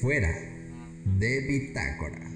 fuera de bitácora.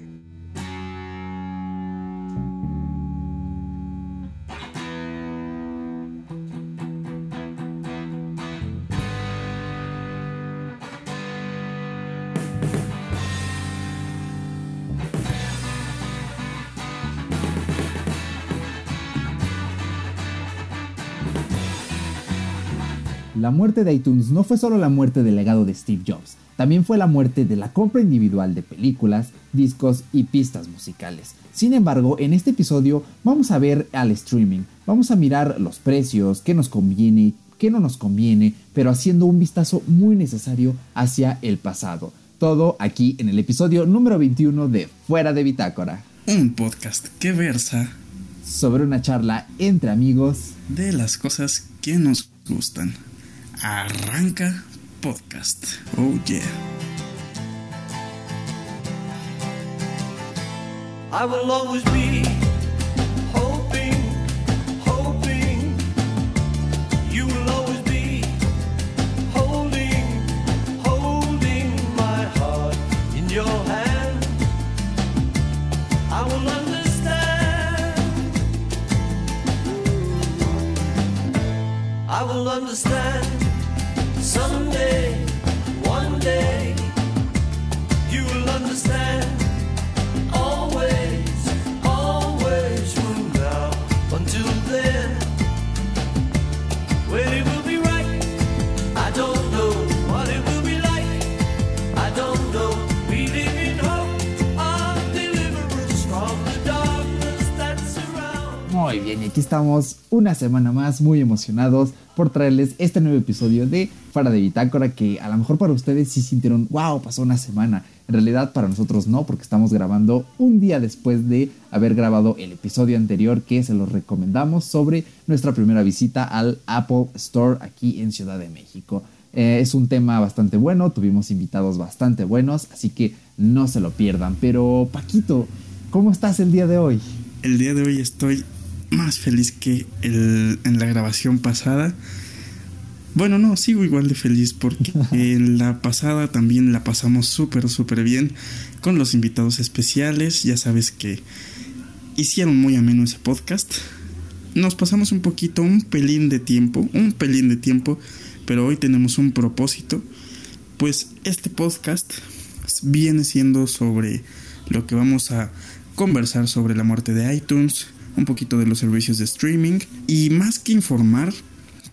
La muerte de iTunes no fue solo la muerte del legado de Steve Jobs, también fue la muerte de la compra individual de películas, discos y pistas musicales. Sin embargo, en este episodio vamos a ver al streaming, vamos a mirar los precios, qué nos conviene, qué no nos conviene, pero haciendo un vistazo muy necesario hacia el pasado. Todo aquí en el episodio número 21 de Fuera de Bitácora. Un podcast que versa sobre una charla entre amigos de las cosas que nos gustan. Arranca podcast. Oh yeah. I will always be hoping, hoping. You will always be holding, holding my heart in your hand. I will understand. I will understand. Someday, one day, you will understand. Muy bien, y aquí estamos una semana más muy emocionados por traerles este nuevo episodio de Fuera de Bitácora que a lo mejor para ustedes sí sintieron, wow, pasó una semana. En realidad para nosotros no, porque estamos grabando un día después de haber grabado el episodio anterior que se los recomendamos sobre nuestra primera visita al Apple Store aquí en Ciudad de México. Eh, es un tema bastante bueno, tuvimos invitados bastante buenos, así que no se lo pierdan. Pero Paquito, ¿cómo estás el día de hoy? El día de hoy estoy más feliz que el, en la grabación pasada. Bueno, no, sigo igual de feliz porque en la pasada también la pasamos súper, súper bien con los invitados especiales. Ya sabes que hicieron muy ameno ese podcast. Nos pasamos un poquito, un pelín de tiempo, un pelín de tiempo, pero hoy tenemos un propósito. Pues este podcast viene siendo sobre lo que vamos a conversar sobre la muerte de iTunes, un poquito de los servicios de streaming y más que informar,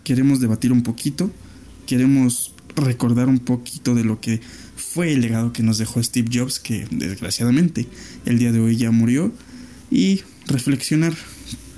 queremos debatir un poquito, queremos recordar un poquito de lo que fue el legado que nos dejó Steve Jobs, que desgraciadamente el día de hoy ya murió, y reflexionar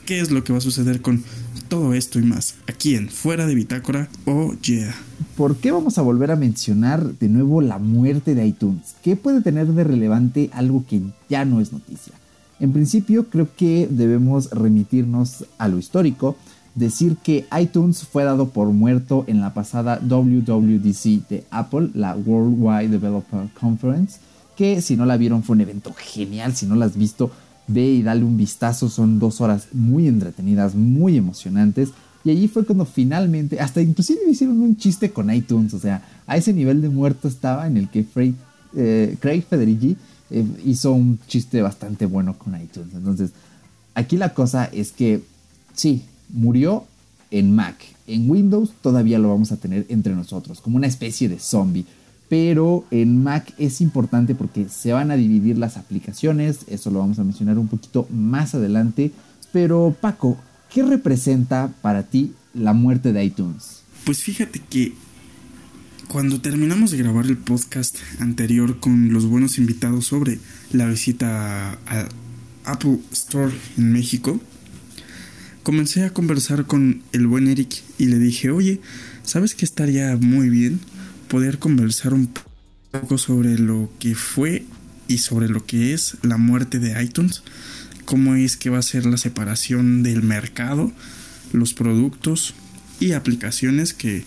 qué es lo que va a suceder con todo esto y más aquí en Fuera de Bitácora. Oh yeah. ¿Por qué vamos a volver a mencionar de nuevo la muerte de iTunes? ¿Qué puede tener de relevante algo que ya no es noticia? En principio creo que debemos remitirnos a lo histórico, decir que iTunes fue dado por muerto en la pasada WWDC de Apple, la Worldwide Developer Conference, que si no la vieron fue un evento genial, si no la has visto, ve y dale un vistazo, son dos horas muy entretenidas, muy emocionantes. Y allí fue cuando finalmente, hasta inclusive hicieron un chiste con iTunes, o sea, a ese nivel de muerto estaba en el que eh, Craig Federici eh, hizo un chiste bastante bueno con iTunes. Entonces, aquí la cosa es que sí, murió en Mac. En Windows todavía lo vamos a tener entre nosotros, como una especie de zombie. Pero en Mac es importante porque se van a dividir las aplicaciones, eso lo vamos a mencionar un poquito más adelante. Pero Paco, ¿qué representa para ti la muerte de iTunes? Pues fíjate que cuando terminamos de grabar el podcast anterior con los buenos invitados sobre la visita a Apple Store en México, comencé a conversar con el buen Eric y le dije, oye, ¿sabes que estaría muy bien poder conversar un poco sobre lo que fue y sobre lo que es la muerte de iTunes? ¿Cómo es que va a ser la separación del mercado, los productos y aplicaciones que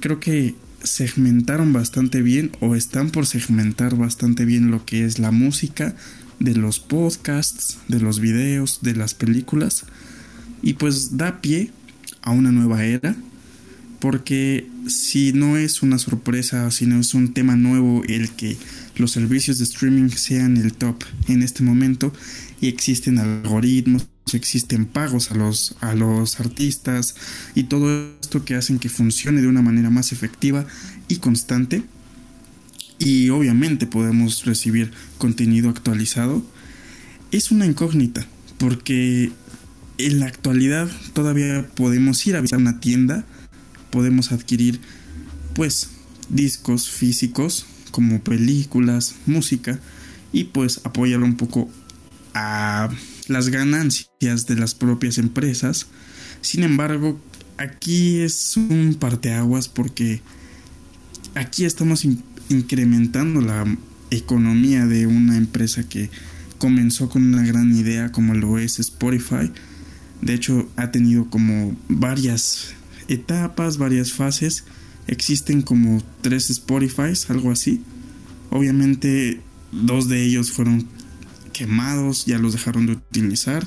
creo que segmentaron bastante bien o están por segmentar bastante bien lo que es la música, de los podcasts, de los videos, de las películas. Y pues da pie a una nueva era porque si no es una sorpresa, si no es un tema nuevo el que los servicios de streaming sean el top en este momento y existen algoritmos, existen pagos a los, a los artistas y todo esto que hacen que funcione de una manera más efectiva y constante. Y obviamente podemos recibir contenido actualizado. Es una incógnita porque en la actualidad todavía podemos ir a visitar una tienda, podemos adquirir pues discos físicos como películas, música y pues apoyar un poco a las ganancias de las propias empresas. Sin embargo, aquí es un parteaguas porque aquí estamos incrementando la economía de una empresa que comenzó con una gran idea como lo es Spotify. De hecho, ha tenido como varias etapas, varias fases. Existen como tres Spotifys, algo así. Obviamente, dos de ellos fueron quemados, ya los dejaron de utilizar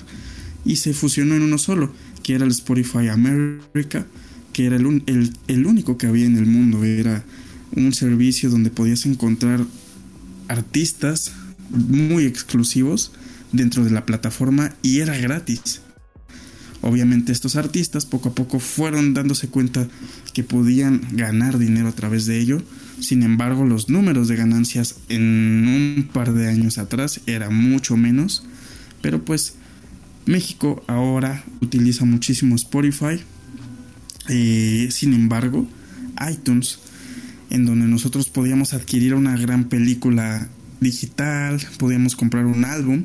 y se fusionó en uno solo, que era el Spotify America, que era el, el único que había en el mundo. Era un servicio donde podías encontrar artistas muy exclusivos dentro de la plataforma y era gratis. Obviamente estos artistas poco a poco fueron dándose cuenta que podían ganar dinero a través de ello. Sin embargo, los números de ganancias en un par de años atrás eran mucho menos. Pero pues México ahora utiliza muchísimo Spotify. Eh, sin embargo, iTunes, en donde nosotros podíamos adquirir una gran película digital, podíamos comprar un álbum.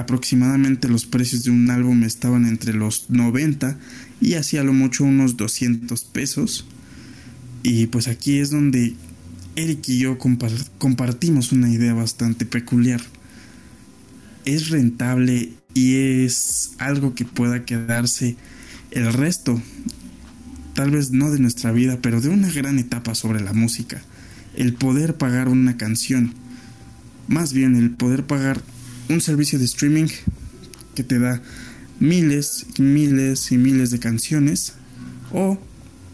Aproximadamente los precios de un álbum estaban entre los 90 y hacía lo mucho unos 200 pesos. Y pues aquí es donde Eric y yo compartimos una idea bastante peculiar. Es rentable y es algo que pueda quedarse el resto, tal vez no de nuestra vida, pero de una gran etapa sobre la música. El poder pagar una canción más bien el poder pagar un servicio de streaming que te da miles y miles y miles de canciones o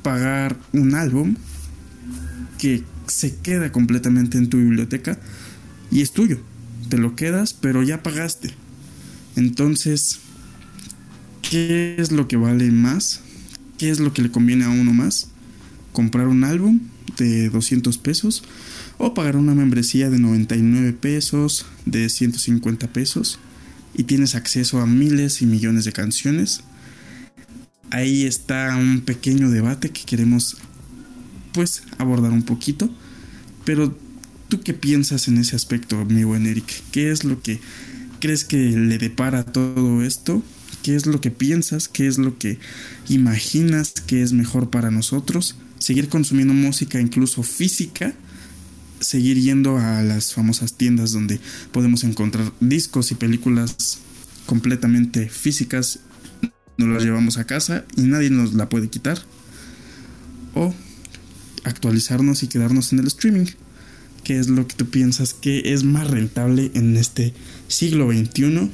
pagar un álbum que se queda completamente en tu biblioteca y es tuyo. Te lo quedas, pero ya pagaste. Entonces, ¿qué es lo que vale más? ¿Qué es lo que le conviene a uno más? ¿Comprar un álbum de 200 pesos o pagar una membresía de 99 pesos, de 150 pesos y tienes acceso a miles y millones de canciones. Ahí está un pequeño debate que queremos pues abordar un poquito, pero ¿tú qué piensas en ese aspecto, mi buen Eric? ¿Qué es lo que crees que le depara todo esto? ¿Qué es lo que piensas? ¿Qué es lo que imaginas que es mejor para nosotros? Seguir consumiendo música incluso física seguir yendo a las famosas tiendas donde podemos encontrar discos y películas completamente físicas, nos las llevamos a casa y nadie nos la puede quitar. O actualizarnos y quedarnos en el streaming. ¿Qué es lo que tú piensas que es más rentable en este siglo XXI?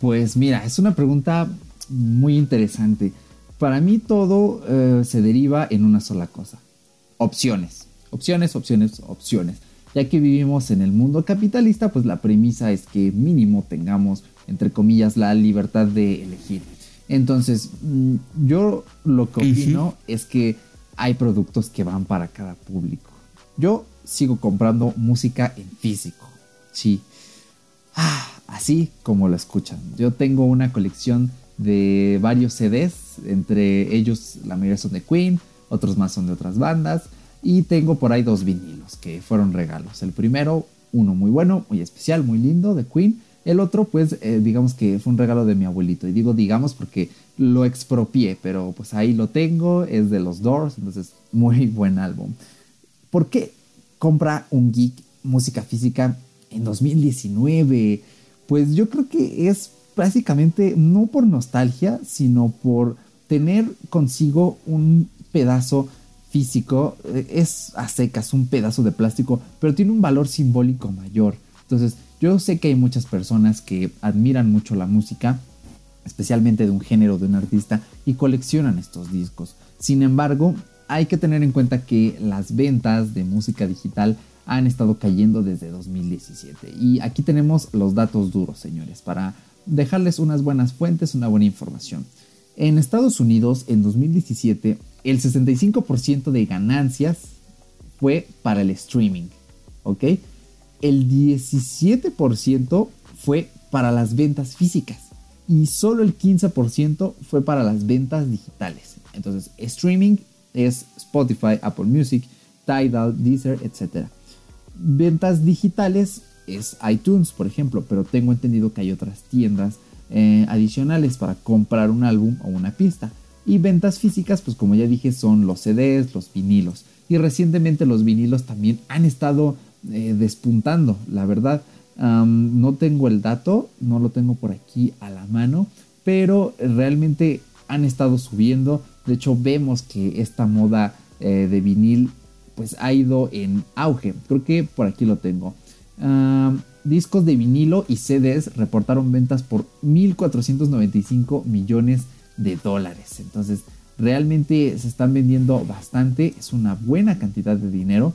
Pues mira, es una pregunta muy interesante. Para mí todo eh, se deriva en una sola cosa opciones. Opciones, opciones, opciones. Ya que vivimos en el mundo capitalista, pues la premisa es que mínimo tengamos, entre comillas, la libertad de elegir. Entonces, mm, yo lo que opino es que hay productos que van para cada público. Yo sigo comprando música en físico. Sí. Ah, así como lo escuchan. Yo tengo una colección de varios CDs, entre ellos la mayoría son de Queen, otros más son de otras bandas. Y tengo por ahí dos vinilos que fueron regalos. El primero, uno muy bueno, muy especial, muy lindo, de Queen. El otro, pues, eh, digamos que fue un regalo de mi abuelito. Y digo digamos porque lo expropié, pero pues ahí lo tengo, es de los Doors, entonces muy buen álbum. ¿Por qué compra un geek música física en 2019? Pues yo creo que es básicamente no por nostalgia, sino por tener consigo un pedazo físico, eh, es a secas un pedazo de plástico, pero tiene un valor simbólico mayor. Entonces, yo sé que hay muchas personas que admiran mucho la música especialmente de un género de un artista, y coleccionan estos discos. Sin embargo, hay que tener en cuenta que las ventas de música digital han estado cayendo desde 2017. Y aquí tenemos los datos duros, señores, para dejarles unas buenas fuentes, una buena información. En Estados Unidos, en 2017, el 65% de ganancias fue para el streaming, ¿ok? El 17% fue para las ventas físicas y solo el 15% fue para las ventas digitales. Entonces, streaming es Spotify, Apple Music, Tidal, Deezer, etc. Ventas digitales es iTunes, por ejemplo, pero tengo entendido que hay otras tiendas eh, adicionales para comprar un álbum o una pista. Y ventas físicas, pues como ya dije, son los CDs, los vinilos. Y recientemente los vinilos también han estado eh, despuntando, la verdad. no tengo el dato, no lo tengo por aquí a la mano, pero realmente han estado subiendo. De hecho, vemos que esta moda eh, de vinil pues ha ido en auge. Creo que por aquí lo tengo. discos de vinilo y CDs reportaron ventas por 1.495 millones de dólares. Entonces, realmente se están vendiendo bastante. Es una buena cantidad de dinero.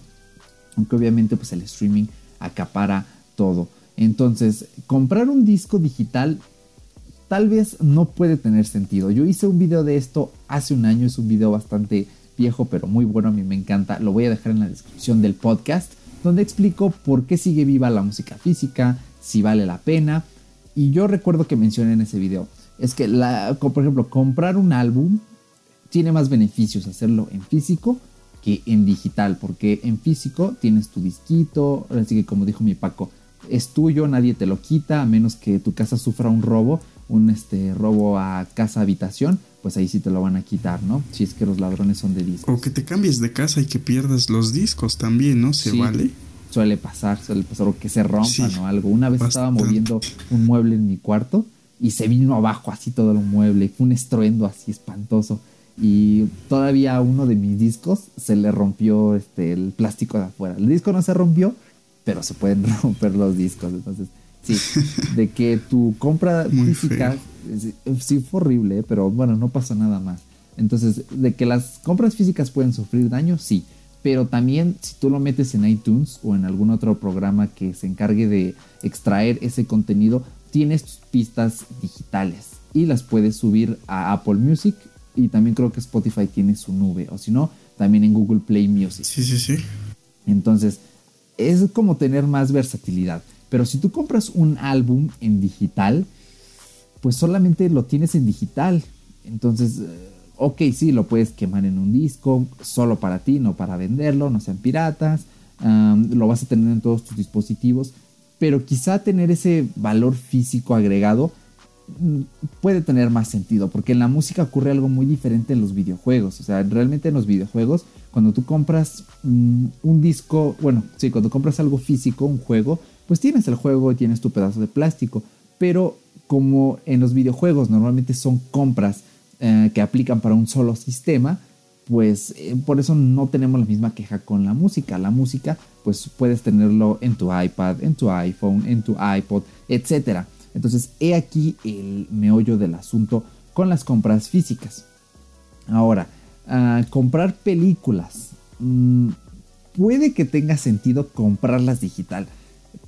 Aunque obviamente pues el streaming acapara todo. Entonces, comprar un disco digital tal vez no puede tener sentido. Yo hice un video de esto hace un año. Es un video bastante viejo, pero muy bueno, a mí me encanta. Lo voy a dejar en la descripción del podcast, donde explico por qué sigue viva la música física, si vale la pena. Y yo recuerdo que mencioné en ese video, es que, la, por ejemplo, comprar un álbum tiene más beneficios hacerlo en físico que en digital, porque en físico tienes tu disquito, así que como dijo mi Paco, es tuyo, nadie te lo quita, a menos que tu casa sufra un robo, un este, robo a casa habitación, pues ahí sí te lo van a quitar, ¿no? Si es que los ladrones son de discos. O que te cambies de casa y que pierdas los discos también, ¿no? ¿Se vale? Suele pasar, suele pasar, o que se rompan o algo. Una vez estaba moviendo un mueble en mi cuarto y se vino abajo así todo el mueble, fue un estruendo así espantoso. Y todavía uno de mis discos se le rompió este, el plástico de afuera. El disco no se rompió, pero se pueden romper los discos. Entonces, sí, de que tu compra física, sí fue horrible, pero bueno, no pasa nada más. Entonces, de que las compras físicas pueden sufrir daño, sí. Pero también si tú lo metes en iTunes o en algún otro programa que se encargue de extraer ese contenido, tienes tus pistas digitales y las puedes subir a Apple Music y también creo que Spotify tiene su nube o si no, también en Google Play Music. Sí, sí, sí. Entonces, es como tener más versatilidad. Pero si tú compras un álbum en digital, pues solamente lo tienes en digital. Entonces, eh, ok, sí, lo puedes quemar en un disco, solo para ti, no para venderlo, no sean piratas. lo vas a tener en todos tus dispositivos. Pero quizá tener ese valor físico agregado mm, puede tener más sentido, porque en la música ocurre algo muy diferente en los videojuegos. O sea, realmente en los videojuegos, cuando tú compras mm, un disco, bueno, sí, cuando compras algo físico, un juego, pues tienes el juego y tienes tu pedazo de plástico. Pero como en los videojuegos normalmente son compras eh, que aplican para un solo sistema, pues eh, por eso no tenemos la misma queja con la música. La música, pues puedes tenerlo en tu iPad, en tu iPhone, en tu iPod, etc. Entonces, he aquí el meollo del asunto con las compras físicas. Ahora, ah, comprar películas. Mm, puede que tenga sentido comprarlas digital,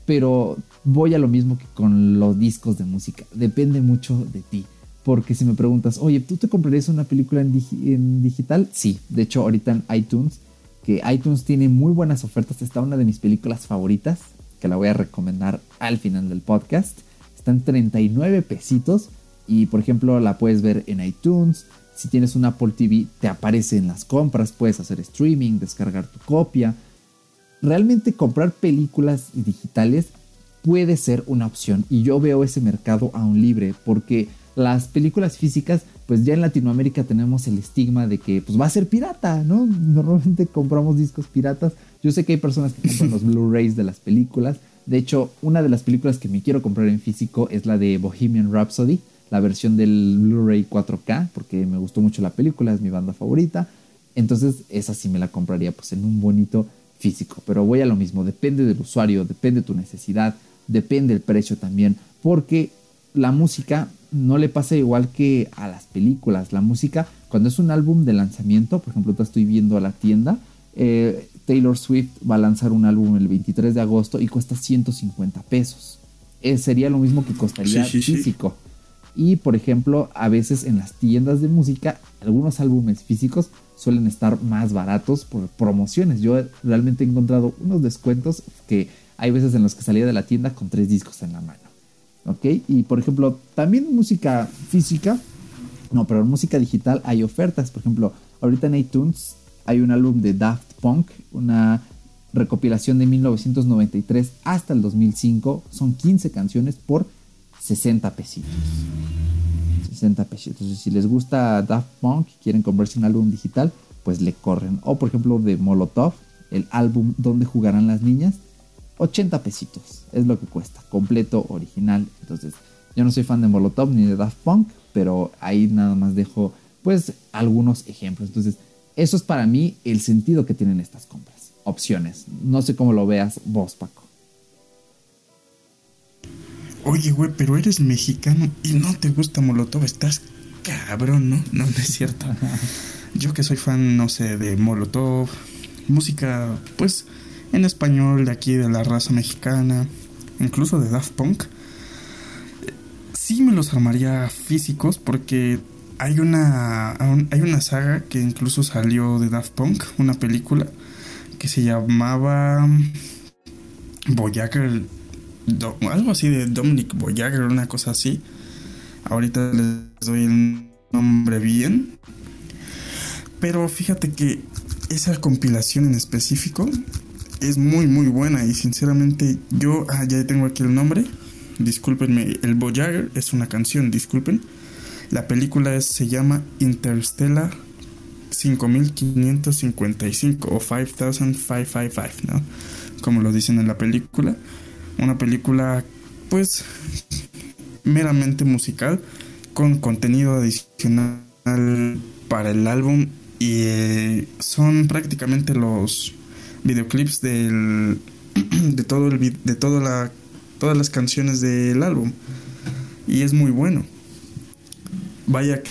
pero voy a lo mismo que con los discos de música. Depende mucho de ti. Porque si me preguntas, oye, ¿tú te comprarías una película en, digital? Sí, de hecho ahorita en iTunes, que iTunes tiene muy buenas ofertas, está una de mis películas favoritas, que la voy a recomendar al final del podcast. Está en 39 pesitos y por ejemplo la puedes ver en iTunes. Si tienes un Apple TV te aparece en las compras, puedes hacer streaming, descargar tu copia. Realmente comprar películas digitales puede ser una opción y yo veo ese mercado aún libre porque las películas físicas, pues ya en Latinoamérica tenemos el estigma de que pues va a ser pirata, ¿no? Normalmente compramos discos piratas. Yo sé que hay personas que compran los Blu-rays de las películas. De hecho, una de las películas que me quiero comprar en físico es la de Bohemian Rhapsody, la versión del Blu-ray 4K, porque me gustó mucho la película, es mi banda favorita. Entonces, esa sí me la compraría pues en un bonito físico. Pero voy a lo mismo, depende del usuario, depende de tu necesidad, depende el precio también, porque la música no le pasa igual que a las películas. La música, cuando es un álbum de lanzamiento, por ejemplo, te estoy viendo a la tienda, eh, Taylor Swift va a lanzar un álbum el 23 de agosto y cuesta 150 pesos. Eh, sería lo mismo que costaría físico. Y por ejemplo, a veces en las tiendas de música, algunos álbumes físicos suelen estar más baratos por promociones. Yo realmente he encontrado unos descuentos que hay veces en los que salía de la tienda con tres discos en la mano. ¿Ok? Y por ejemplo, también música física, no, pero música digital hay ofertas. Por ejemplo, ahorita en iTunes hay un álbum de Daft Punk, una recopilación de 1993 hasta el 2005. Son 15 canciones por 60 pesitos. 60 pesitos. Entonces, si les gusta Daft Punk y quieren comprarse un álbum digital, pues le corren. O por ejemplo de Molotov, el álbum donde jugarán las niñas, 80 pesitos es lo que cuesta, completo, original. Entonces, yo no soy fan de Molotov ni de Daft Punk, pero ahí nada más dejo pues algunos ejemplos. Entonces, eso es para mí el sentido que tienen estas compras. Opciones. No sé cómo lo veas vos, Paco. Oye, güey, pero eres mexicano y no te gusta Molotov, estás cabrón, ¿no? No, no es cierto. Yo que soy fan, no sé, de Molotov, música, pues, en español de aquí, de la raza mexicana, incluso de Daft Punk, sí me los armaría físicos porque hay una, hay una saga que incluso salió de Daft Punk, una película que se llamaba Voyager algo así de Dominic Voyager, una cosa así. Ahorita les doy el nombre bien. Pero fíjate que esa compilación en específico es muy muy buena y sinceramente yo ah, ya tengo aquí el nombre. Discúlpenme, el Voyager es una canción, disculpen. La película se llama Interstellar 5555 o 5555, ¿no? Como lo dicen en la película una película pues meramente musical con contenido adicional para el álbum y eh, son prácticamente los videoclips del de todo el de todas las canciones del álbum y es muy bueno vaya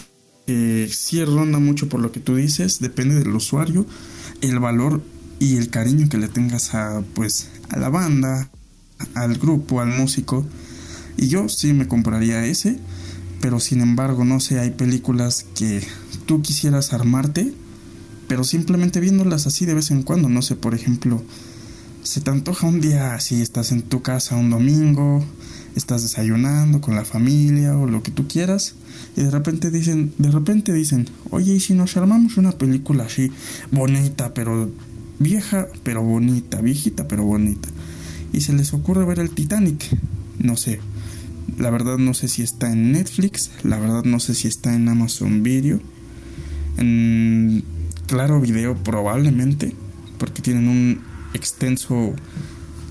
que sí ronda mucho por lo que tú dices depende del usuario el valor y el cariño que le tengas a pues a la banda al grupo, al músico. Y yo sí me compraría ese, pero sin embargo, no sé, hay películas que tú quisieras armarte, pero simplemente viéndolas así de vez en cuando, no sé, por ejemplo, se te antoja un día así, estás en tu casa un domingo, estás desayunando con la familia o lo que tú quieras, y de repente dicen, de repente dicen, oye, ¿y si nos armamos una película así, bonita, pero vieja, pero bonita, viejita, pero bonita? y se les ocurre ver el Titanic. No sé. La verdad no sé si está en Netflix, la verdad no sé si está en Amazon Video, en Claro Video probablemente, porque tienen un extenso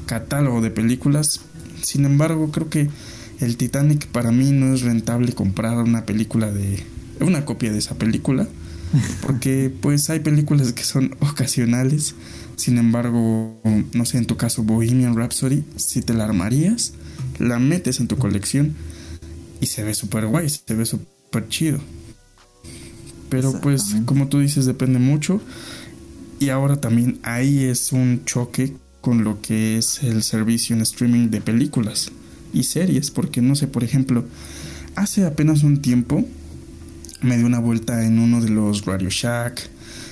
catálogo de películas. Sin embargo, creo que el Titanic para mí no es rentable comprar una película de una copia de esa película, porque pues hay películas que son ocasionales sin embargo, no sé, en tu caso Bohemian Rhapsody, si te la armarías, la metes en tu colección y se ve súper guay, se ve súper chido. Pero pues, como tú dices, depende mucho. Y ahora también ahí es un choque con lo que es el servicio en streaming de películas y series. Porque no sé, por ejemplo, hace apenas un tiempo me di una vuelta en uno de los Radio Shack,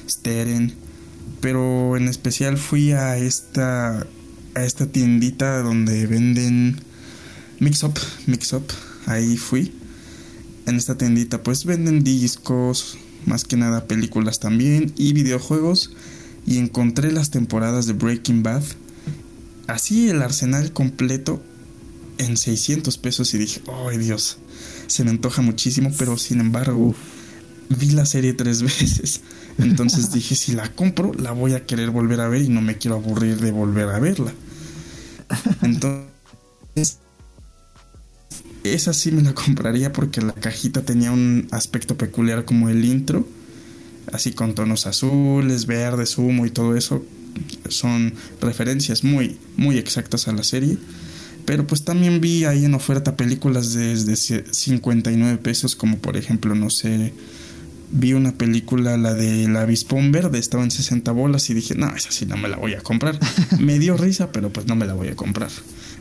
Steren pero en especial fui a esta a esta tiendita donde venden Mix Up, Mix Up, ahí fui. En esta tiendita pues venden discos, más que nada películas también y videojuegos y encontré las temporadas de Breaking Bad. Así el arsenal completo en 600 pesos y dije, ¡ay Dios! Se me antoja muchísimo, pero sin embargo vi la serie tres veces. Entonces dije, si la compro, la voy a querer volver a ver y no me quiero aburrir de volver a verla. Entonces, esa sí me la compraría porque la cajita tenía un aspecto peculiar como el intro, así con tonos azules, verdes, humo y todo eso. Son referencias muy, muy exactas a la serie. Pero pues también vi ahí en oferta películas desde 59 pesos, como por ejemplo, no sé, vi una película, la de La Avispón Verde, estaba en 60 bolas y dije, no, esa sí no me la voy a comprar. me dio risa, pero pues no me la voy a comprar.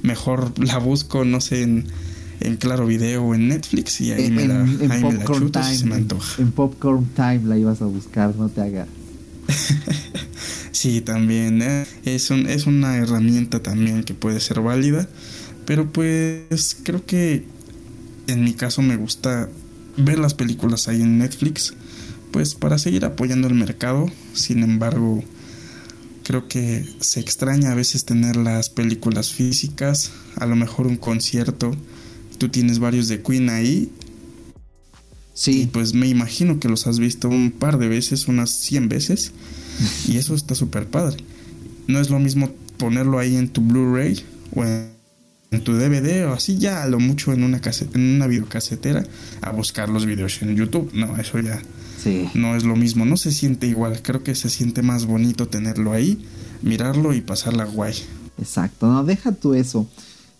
Mejor la busco, no sé, en, en Claro Video o en Netflix y ahí, me, la, ahí me la chuto time, se me antoja. En, Popcorn Time la ibas a buscar, no te hagas. sí, también, ¿eh? es, un, es una herramienta también que puede ser válida, pero pues creo que en mi caso me gusta ver las películas ahí en Netflix, pues para seguir apoyando el mercado. Sin embargo, creo que se extraña a veces tener las películas físicas, a lo mejor un concierto. Tú tienes varios de Queen ahí. Sí. Y pues me imagino que los has visto un par de veces, unas 100 veces. y eso está súper padre. No es lo mismo ponerlo ahí en tu Blu-ray o en en tu DVD o así ya a lo mucho en una en una videocasetera a buscar los videos en YouTube. No, eso ya no es lo mismo, no se siente igual, creo que se siente más bonito tenerlo ahí, mirarlo y pasarla guay. Exacto, no, deja tú eso.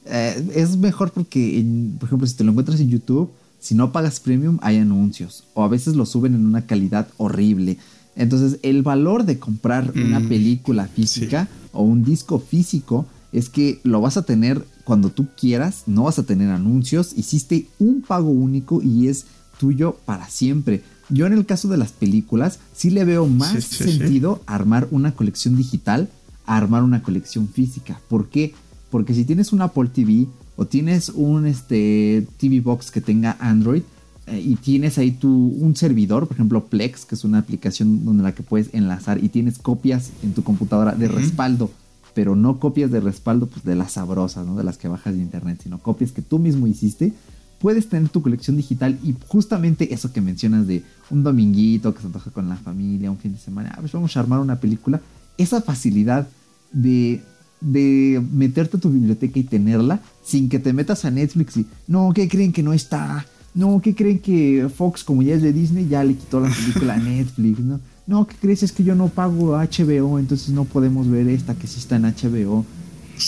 Eh, es mejor porque, por ejemplo, si te lo encuentras en YouTube, si no pagas premium hay anuncios o a veces lo suben en una calidad horrible. Entonces el valor de comprar una mm, película física o un disco físico es que lo vas a tener cuando tú quieras, no vas a tener anuncios, hiciste un pago único y es tuyo para siempre. Yo en el caso de las películas sí le veo más sentido armar una colección digital a armar una colección física. ¿Por qué? Porque si tienes un Apple TV o tienes un este, TV Box que tenga Android eh, y tienes ahí tu, un servidor, por ejemplo Plex, que es una aplicación donde la que puedes enlazar y tienes copias en tu computadora de respaldo pero no copias de respaldo pues, de las sabrosas, ¿no? De las que bajas de internet, sino copias que tú mismo hiciste. Puedes tener tu colección digital y justamente eso que mencionas de un dominguito que se antoja con la familia, un fin de semana, ah, pues vamos a armar una película. Esa facilidad de, de meterte a tu biblioteca y tenerla sin que te metas a Netflix y no, ¿qué creen que no está? No, ¿qué creen que Fox, como ya es de Disney, ya le quitó la película a Netflix? ¿no? no, ¿qué crees? Es que yo no pago HBO, entonces no podemos ver esta que sí está en HBO.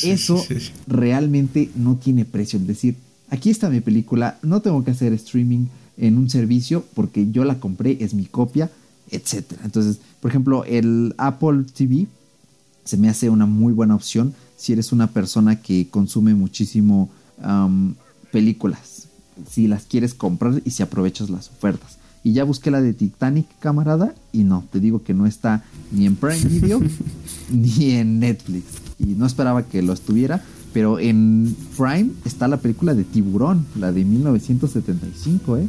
Eso realmente no tiene precio. Es decir, aquí está mi película, no tengo que hacer streaming en un servicio porque yo la compré, es mi copia, etc. Entonces, por ejemplo, el Apple TV se me hace una muy buena opción si eres una persona que consume muchísimo películas. Si las quieres comprar y si aprovechas las ofertas. Y ya busqué la de Titanic, camarada, y no, te digo que no está ni en Prime Video ni en Netflix. Y no esperaba que lo estuviera, pero en Prime está la película de Tiburón, la de 1975, ¿eh?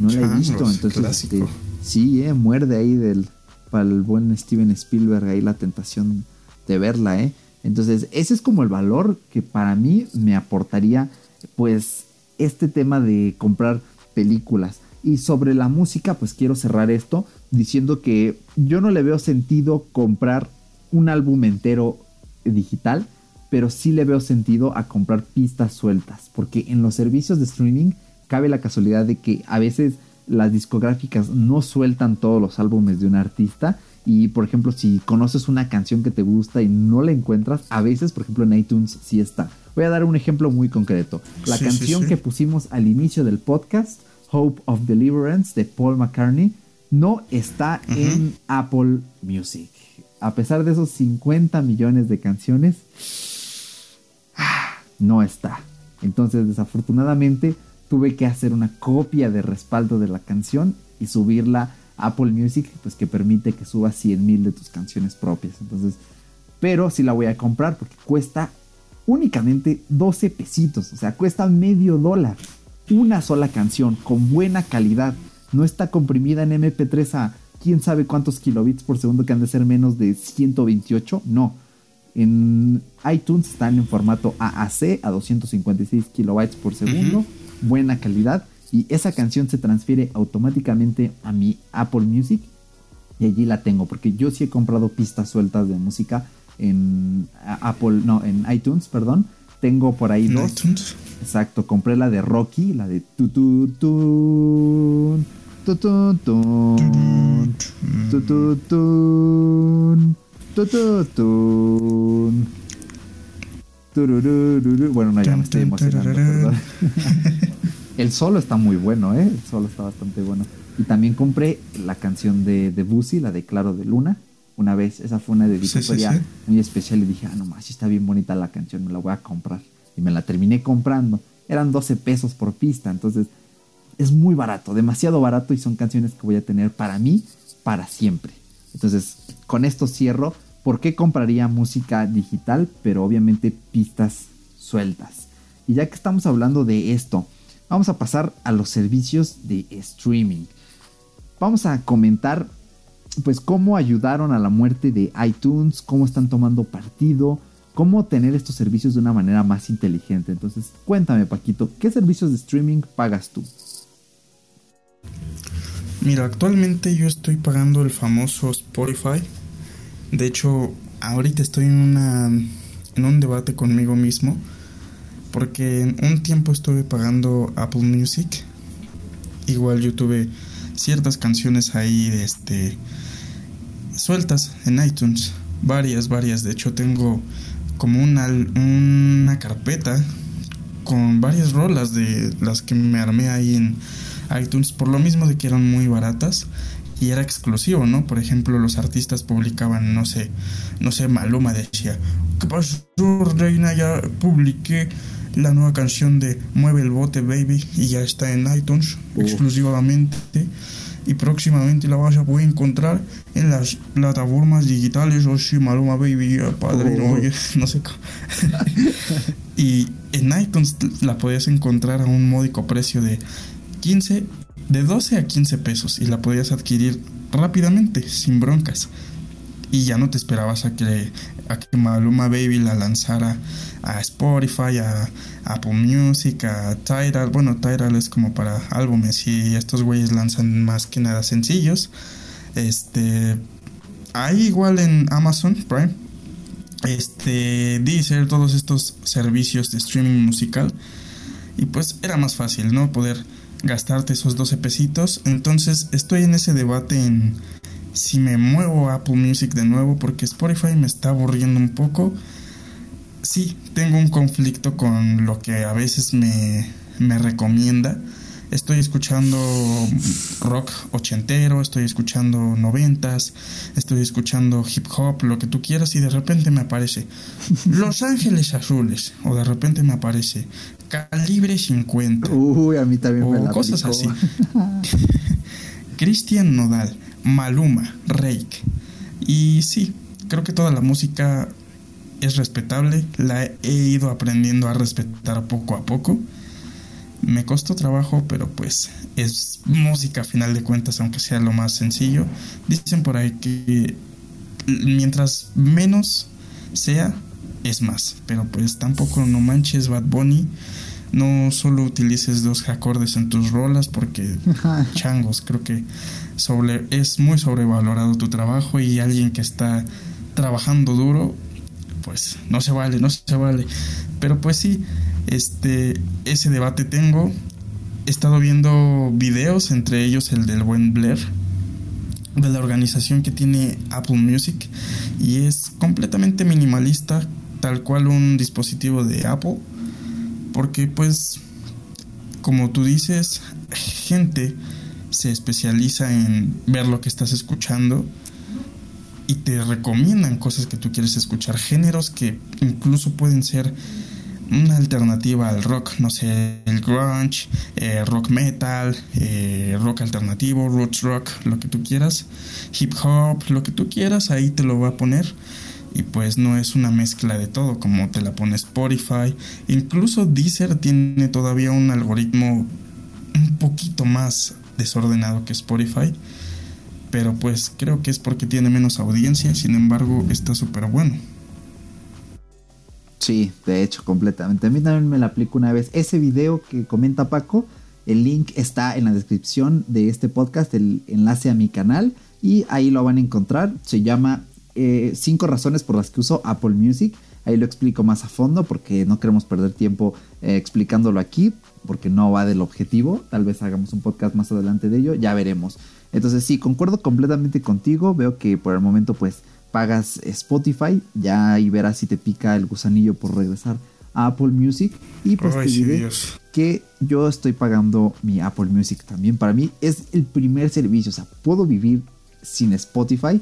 No la he visto, entonces este, sí, ¿eh? muerde ahí del para el buen Steven Spielberg ahí la tentación verla, ¿eh? Entonces, ese es como el valor que para mí me aportaría pues este tema de comprar películas. Y sobre la música, pues quiero cerrar esto diciendo que yo no le veo sentido comprar un álbum entero digital, pero sí le veo sentido a comprar pistas sueltas, porque en los servicios de streaming cabe la casualidad de que a veces las discográficas no sueltan todos los álbumes de un artista y por ejemplo si conoces una canción que te gusta y no la encuentras, a veces por ejemplo en iTunes sí está. Voy a dar un ejemplo muy concreto. La canción que pusimos al inicio del podcast Hope of Deliverance de Paul McCartney no está en Apple Music. A pesar de esos 50 millones de canciones, no está. Entonces, desafortunadamente, tuve que hacer una copia de respaldo de la canción y subirla Apple Music, pues que permite que suba 100 mil de tus canciones propias. Entonces, pero sí la voy a comprar porque cuesta únicamente 12 pesitos, o sea, cuesta medio dólar una sola canción con buena calidad. No está comprimida en MP3 a quién sabe cuántos kilobits por segundo que han de ser menos de 128. No. En iTunes están en formato AAC a 256 kilobytes por segundo. Buena calidad. Y esa canción se transfiere automáticamente a mi Apple Music. Y allí la tengo. Porque yo sí he comprado pistas sueltas de música en Apple, no, en iTunes, perdón tengo por ahí dos. Exacto, compré la de Rocky, la de tu tu tu tu tu tu tu tu. Bueno, no, ya me estoy emocionando, perdón. El solo está muy bueno, ¿eh? El solo está bastante bueno. Y también compré la canción de, de Busi, la de Claro de Luna. Una vez, esa fue una dedicatoria Sí, sí, muy especial y dije, ah, no más, está bien bonita la canción, me la voy a comprar. Y me la terminé comprando. Eran 12 pesos por pista, entonces es muy barato, demasiado barato y son canciones que voy a tener para mí para siempre. Entonces, con esto cierro. ¿Por qué compraría música digital? Pero obviamente pistas sueltas. Y ya que estamos hablando de esto, vamos a pasar a los servicios de streaming. Vamos a comentar pues cómo ayudaron a la muerte de iTunes, cómo están tomando partido, cómo tener estos servicios de una manera más inteligente. Entonces, cuéntame, Paquito, ¿qué servicios de streaming pagas tú? Mira, actualmente yo estoy pagando el famoso Spotify. De hecho, ahorita estoy en en un debate conmigo mismo porque en un tiempo estuve pagando Apple Music. Igual yo tuve ciertas canciones ahí este sueltas en iTunes, varias, varias. De hecho, tengo como una una carpeta con varias rolas de las que me armé ahí en iTunes por lo mismo de que eran muy baratas y era exclusivo, ¿no? Por ejemplo, los artistas publicaban, no sé, no sé, Maluma decía, ¿qué pasó, reina? Ya publiqué la nueva canción de Mueve el bote, baby, y ya está en iTunes Uh. exclusivamente. Y próximamente la vas a poder encontrar en las plataformas digitales. O sí, Maluma Baby, padre, Oh. oye, no sé. y en iTunes la podías encontrar a un módico precio de 15, de 12 a 15 pesos y la podías adquirir rápidamente, sin broncas. Y ya no te esperabas a que, a que Maluma Baby la lanzara a Spotify, a, Apple Music, a Tidal. Bueno, Tidal es como para álbumes y estos güeyes lanzan más que nada sencillos. Este. Hay igual en Amazon Prime. Este. Deezer, todos estos servicios de streaming musical. Y pues era más fácil, ¿no? Poder gastarte esos 12 pesitos. Entonces estoy en ese debate en si me muevo a Apple Music de nuevo porque Spotify me está aburriendo un poco. Sí, tengo un conflicto con lo que a veces me, me recomienda. Estoy escuchando rock ochentero, estoy escuchando noventas, estoy escuchando hip hop, lo que tú quieras y de repente me aparece Los Ángeles Azules o de repente me aparece Calibre 50 Uy, a mí también me o la cosas aplicó. así. Cristian Nodal, Maluma, Rake. Y sí, creo que toda la música es respetable, la he ido aprendiendo a respetar poco a poco. Me costó trabajo, pero pues es música a final de cuentas, aunque sea lo más sencillo. Dicen por ahí que mientras menos sea, es más. Pero pues tampoco no manches Bad Bunny. No solo utilices dos acordes en tus rolas porque changos, creo que es muy sobrevalorado tu trabajo y alguien que está trabajando duro, pues no se vale, no se vale. Pero pues sí, este, ese debate tengo. He estado viendo videos, entre ellos el del buen Blair, de la organización que tiene Apple Music, y es completamente minimalista, tal cual un dispositivo de Apple, porque pues, como tú dices, gente se especializa en ver lo que estás escuchando y te recomiendan cosas que tú quieres escuchar, géneros que incluso pueden ser una alternativa al rock, no sé, el grunge, eh, rock metal, eh, rock alternativo, roots rock, lo que tú quieras, hip hop, lo que tú quieras, ahí te lo va a poner. Y pues no es una mezcla de todo, como te la pone Spotify. Incluso Deezer tiene todavía un algoritmo un poquito más desordenado que Spotify. Pero pues creo que es porque tiene menos audiencia, sin embargo está súper bueno. Sí, de hecho, completamente. A mí también me la aplico una vez. Ese video que comenta Paco, el link está en la descripción de este podcast, el enlace a mi canal, y ahí lo van a encontrar. Se llama 5 razones por las que uso Apple Music. Ahí lo explico más a fondo porque no queremos perder tiempo eh, explicándolo aquí, porque no va del objetivo. Tal vez hagamos un podcast más adelante de ello, ya veremos. Entonces sí, concuerdo completamente contigo. Veo que por el momento pues pagas Spotify, ya ahí verás si te pica el gusanillo por regresar a Apple Music. Y pues Ay, te diré que yo estoy pagando mi Apple Music también. Para mí es el primer servicio. O sea, puedo vivir sin Spotify.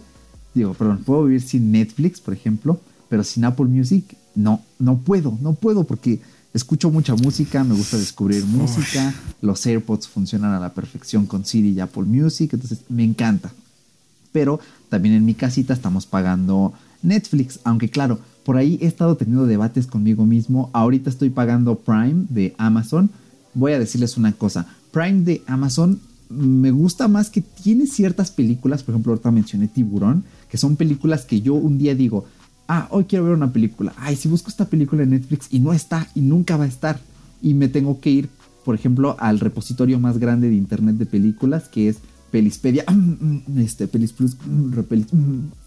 Digo, perdón, puedo vivir sin Netflix, por ejemplo. Pero sin Apple Music, no, no puedo, no puedo porque escucho mucha música, me gusta descubrir música. Los AirPods funcionan a la perfección con Siri y Apple Music. Entonces, me encanta. Pero también en mi casita estamos pagando Netflix. Aunque claro, por ahí he estado teniendo debates conmigo mismo. Ahorita estoy pagando Prime de Amazon. Voy a decirles una cosa. Prime de Amazon me gusta más que tiene ciertas películas. Por ejemplo, ahorita mencioné Tiburón. Que son películas que yo un día digo, ah, hoy quiero ver una película. Ay, si busco esta película en Netflix y no está y nunca va a estar. Y me tengo que ir, por ejemplo, al repositorio más grande de internet de películas, que es Pelispedia, este, Pelis Plus, Repelis,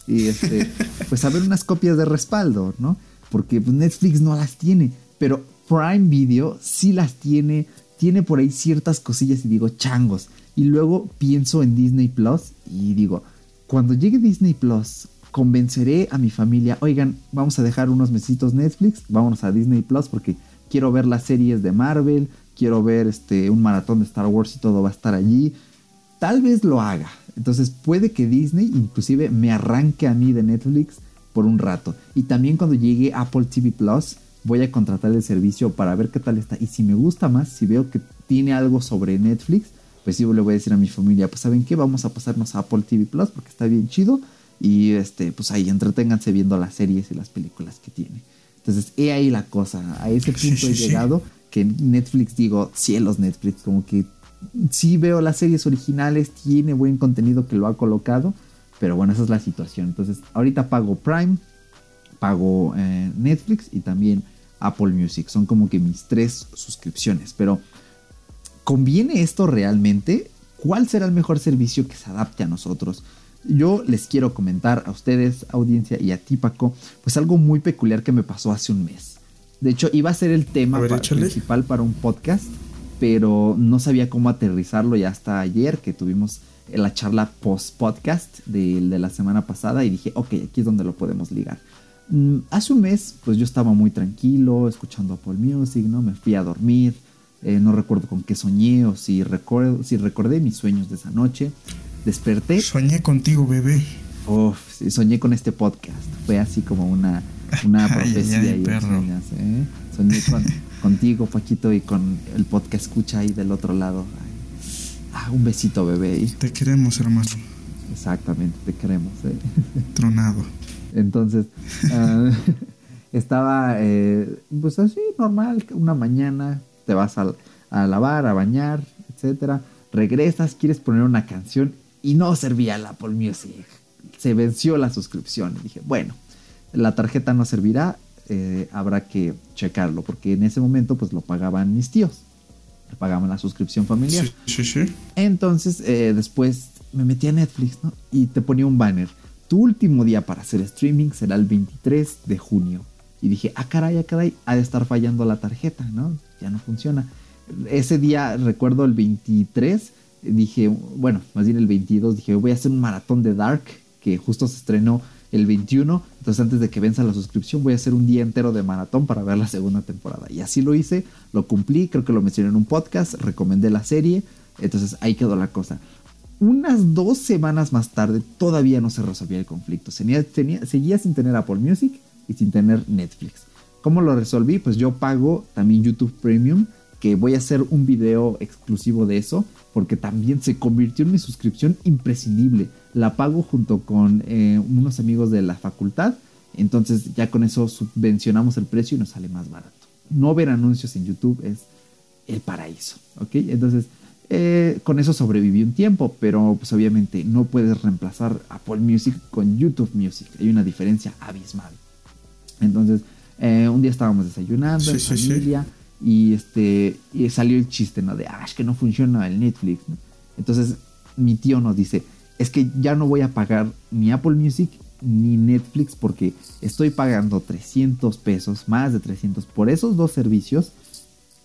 y este, pues a ver unas copias de respaldo, ¿no? Porque pues, Netflix no las tiene, pero Prime Video sí las tiene, tiene por ahí ciertas cosillas y digo, changos. Y luego pienso en Disney Plus y digo, cuando llegue Disney Plus, convenceré a mi familia, oigan, vamos a dejar unos mesitos Netflix, vámonos a Disney Plus porque quiero ver las series de Marvel, quiero ver este un maratón de Star Wars y todo va a estar allí. Tal vez lo haga. Entonces puede que Disney inclusive me arranque a mí de Netflix por un rato. Y también cuando llegue Apple TV Plus, voy a contratar el servicio para ver qué tal está. Y si me gusta más, si veo que tiene algo sobre Netflix, pues sí le voy a decir a mi familia, pues saben qué, vamos a pasarnos a Apple TV Plus porque está bien chido. Y este, pues ahí entreténganse viendo las series y las películas que tiene. Entonces, he ahí la cosa. A ese punto sí, he sí. llegado que Netflix, digo, cielos Netflix, como que sí veo las series originales, tiene buen contenido que lo ha colocado, pero bueno, esa es la situación. Entonces, ahorita pago Prime, pago eh, Netflix y también Apple Music. Son como que mis tres suscripciones. Pero, ¿conviene esto realmente? ¿Cuál será el mejor servicio que se adapte a nosotros? Yo les quiero comentar a ustedes, audiencia, y a ti, Paco, pues algo muy peculiar que me pasó hace un mes. De hecho, iba a ser el tema ver, pa- échale. principal para un podcast, pero no sabía cómo aterrizarlo ya hasta ayer que tuvimos la charla post-podcast de, de la semana pasada y dije, ok, aquí es donde lo podemos ligar. Mm, hace un mes, pues yo estaba muy tranquilo, escuchando Apple Music, ¿no? Me fui a dormir, eh, no recuerdo con qué soñé o si, recuerdo, si recordé mis sueños de esa noche. Desperté Soñé contigo, bebé. Uf, sí, soñé con este podcast. Fue así como una, una ay, profecía ay, en perro. ¿eh? Soñé con, contigo, Paquito, y con el podcast escucha ahí del otro lado. Ah, un besito, bebé. y- Te queremos, hermano. Exactamente, te queremos. ¿eh? Tronado. Entonces, ah, estaba eh, pues así, normal, una mañana, te vas a, a lavar, a bañar, etcétera. Regresas, quieres poner una canción y no servía el Apple Music. Se venció la suscripción. Y dije, bueno, la tarjeta no servirá, eh, habrá que checarlo, porque en ese momento pues lo pagaban mis tíos. Le pagaban la suscripción familiar. Sí, sí, sí. Entonces, eh, después me metí a Netflix, ¿no? Y te ponía un banner. Tu último día para hacer streaming será el 23 de junio. Y dije, ah, caray, ah, caray, ha de estar fallando la tarjeta, ¿no? Ya no funciona. Ese día, recuerdo el 23, dije, bueno, más bien el 22, dije, voy a hacer un maratón de Dark, que justo se estrenó el 21. Entonces, antes de que venza la suscripción, voy a hacer un día entero de maratón para ver la segunda temporada. Y así lo hice, lo cumplí, creo que lo mencioné en un podcast, recomendé la serie. Entonces, ahí quedó la cosa. Unas dos semanas más tarde, todavía no se resolvía el conflicto. Tenía- tenía- seguía sin tener Apple Music y sin tener Netflix. ¿Cómo lo resolví? Pues yo pago también YouTube Premium, que voy a hacer un video exclusivo de eso, porque también se convirtió en mi suscripción imprescindible. La pago junto con eh, unos amigos de la facultad, entonces ya con eso subvencionamos el precio y nos sale más barato. No ver anuncios en YouTube es el paraíso, ¿ok? Entonces, eh, con eso sobreviví un tiempo, pero pues obviamente no puedes reemplazar Apple Music con YouTube Music. Hay una diferencia abismal. Entonces, eh, un día estábamos desayunando en Sí, sí. Y este salió el chiste, ¿no? De, ah, que no funciona el Netflix. Entonces, mi tío nos dice, es que ya no voy a pagar ni Apple Music ni Netflix porque estoy pagando 300 pesos, más de 300 por esos dos servicios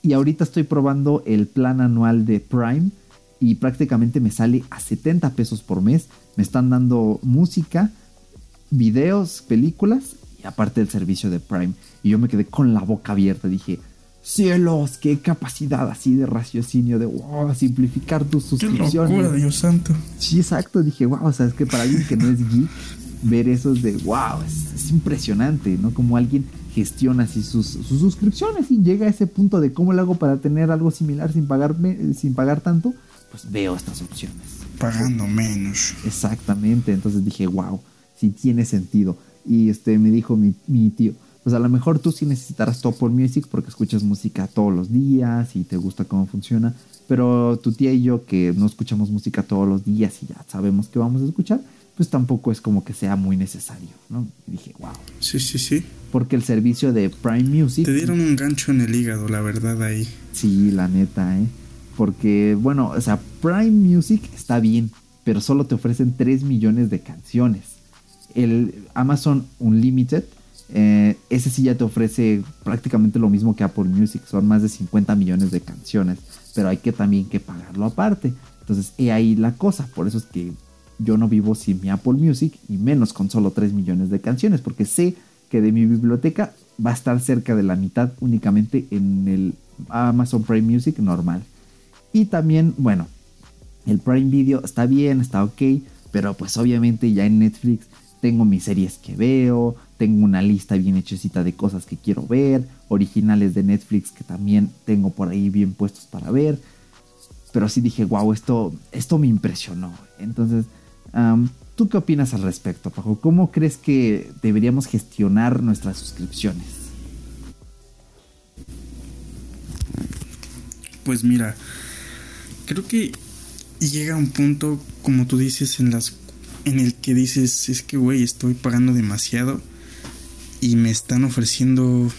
y ahorita estoy probando el plan anual de Prime y prácticamente me sale a 70 pesos por mes. Me están dando música videos, películas y aparte el servicio de Prime. Y yo me quedé con la boca abierta. Dije, cielos, qué capacidad así de raciocinio, de wow, simplificar tus suscripciones. Qué locura, Dios santo. Sí, exacto. Dije, wow, o sea, es que para alguien que no es geek, ver eso es de wow, es, impresionante, ¿no? Como alguien gestiona así sus, sus, suscripciones y llega a ese punto de cómo lo hago para tener algo similar sin, pagarme, sin pagar tanto, pues veo estas opciones. Pagando menos. Exactamente. Entonces dije, wow, sí tiene sentido. Y este me dijo mi, mi tío, pues a lo mejor tú sí necesitarás Top Music porque escuchas música todos los días y te gusta cómo funciona, pero tu tía y yo que no escuchamos música todos los días y ya sabemos que vamos a escuchar, pues tampoco es como que sea muy necesario, ¿no? Y dije, wow. Sí, sí, sí. Porque el servicio de Prime Music... Te dieron un gancho en el hígado, la verdad, ahí. Sí, la neta, ¿eh? Porque, bueno, o sea, Prime Music está bien, pero solo te ofrecen 3 millones de canciones. El Amazon Unlimited eh, ese sí ya te ofrece prácticamente lo mismo que Apple Music, son más de 50 millones de canciones, pero hay que también que pagarlo aparte. Entonces, he ahí la cosa, por eso es que yo no vivo sin mi Apple Music y menos con solo 3 millones de canciones, porque sé que de mi biblioteca va a estar cerca de la mitad únicamente en el Amazon Prime Music normal. Y también, bueno, el Prime Video está bien, está ok, pero pues obviamente ya en Netflix tengo mis series que veo, tengo una lista bien hechecita de cosas que quiero ver, originales de Netflix que también tengo por ahí bien puestos para ver. Pero sí dije, wow, esto, esto me impresionó. Entonces, ¿tú qué opinas al respecto, Pajo? ¿Cómo crees que deberíamos gestionar nuestras suscripciones? Pues mira, creo que llega un punto, como tú dices, en las en el que dices, es que güey, estoy pagando demasiado y me están ofreciendo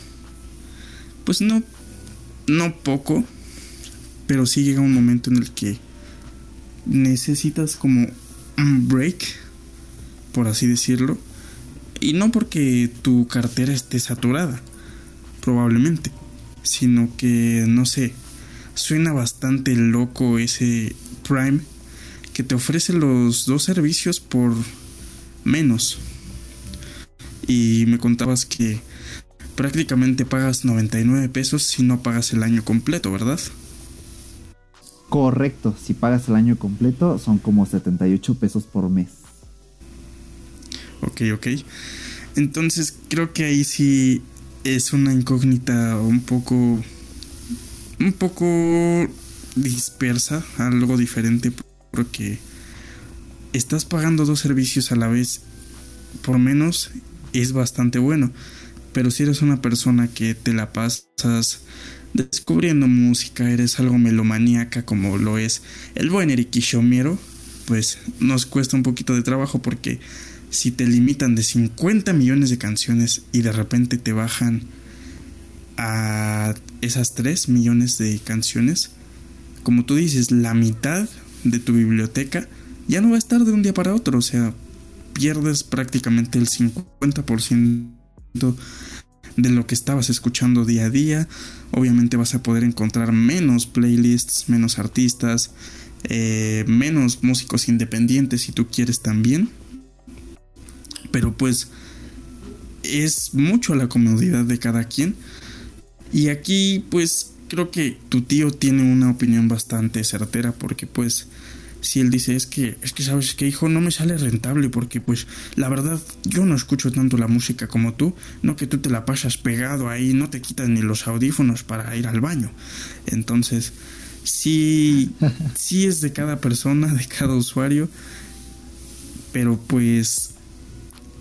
pues no no poco pero sí llega un momento en el que necesitas como un break por así decirlo y no porque tu cartera esté saturada probablemente sino que no sé suena bastante loco ese Prime que te ofrece los dos servicios por menos y me contabas que prácticamente pagas 99 pesos si no pagas el año completo, ¿verdad? Correcto, si pagas el año completo son como 78 pesos por mes. Ok, ok. Entonces creo que ahí sí es una incógnita un poco... un poco dispersa, algo diferente, porque estás pagando dos servicios a la vez por menos es bastante bueno. Pero si eres una persona que te la pasas descubriendo música, eres algo melomaníaca como lo es el buen Eric pues nos cuesta un poquito de trabajo porque si te limitan de 50 millones de canciones y de repente te bajan a esas 3 millones de canciones, como tú dices, la mitad de tu biblioteca ya no va a estar de un día para otro, o sea, pierdes prácticamente el 50% de lo que estabas escuchando día a día. Obviamente vas a poder encontrar menos playlists, menos artistas, eh, menos músicos independientes si tú quieres también. Pero pues es mucho la comodidad de cada quien. Y aquí pues creo que tu tío tiene una opinión bastante certera porque pues si él dice es que es que sabes que hijo no me sale rentable porque pues la verdad yo no escucho tanto la música como tú. No que tú te la pasas pegado ahí no te quitas ni los audífonos para ir al baño entonces sí sí es de cada persona de cada usuario pero pues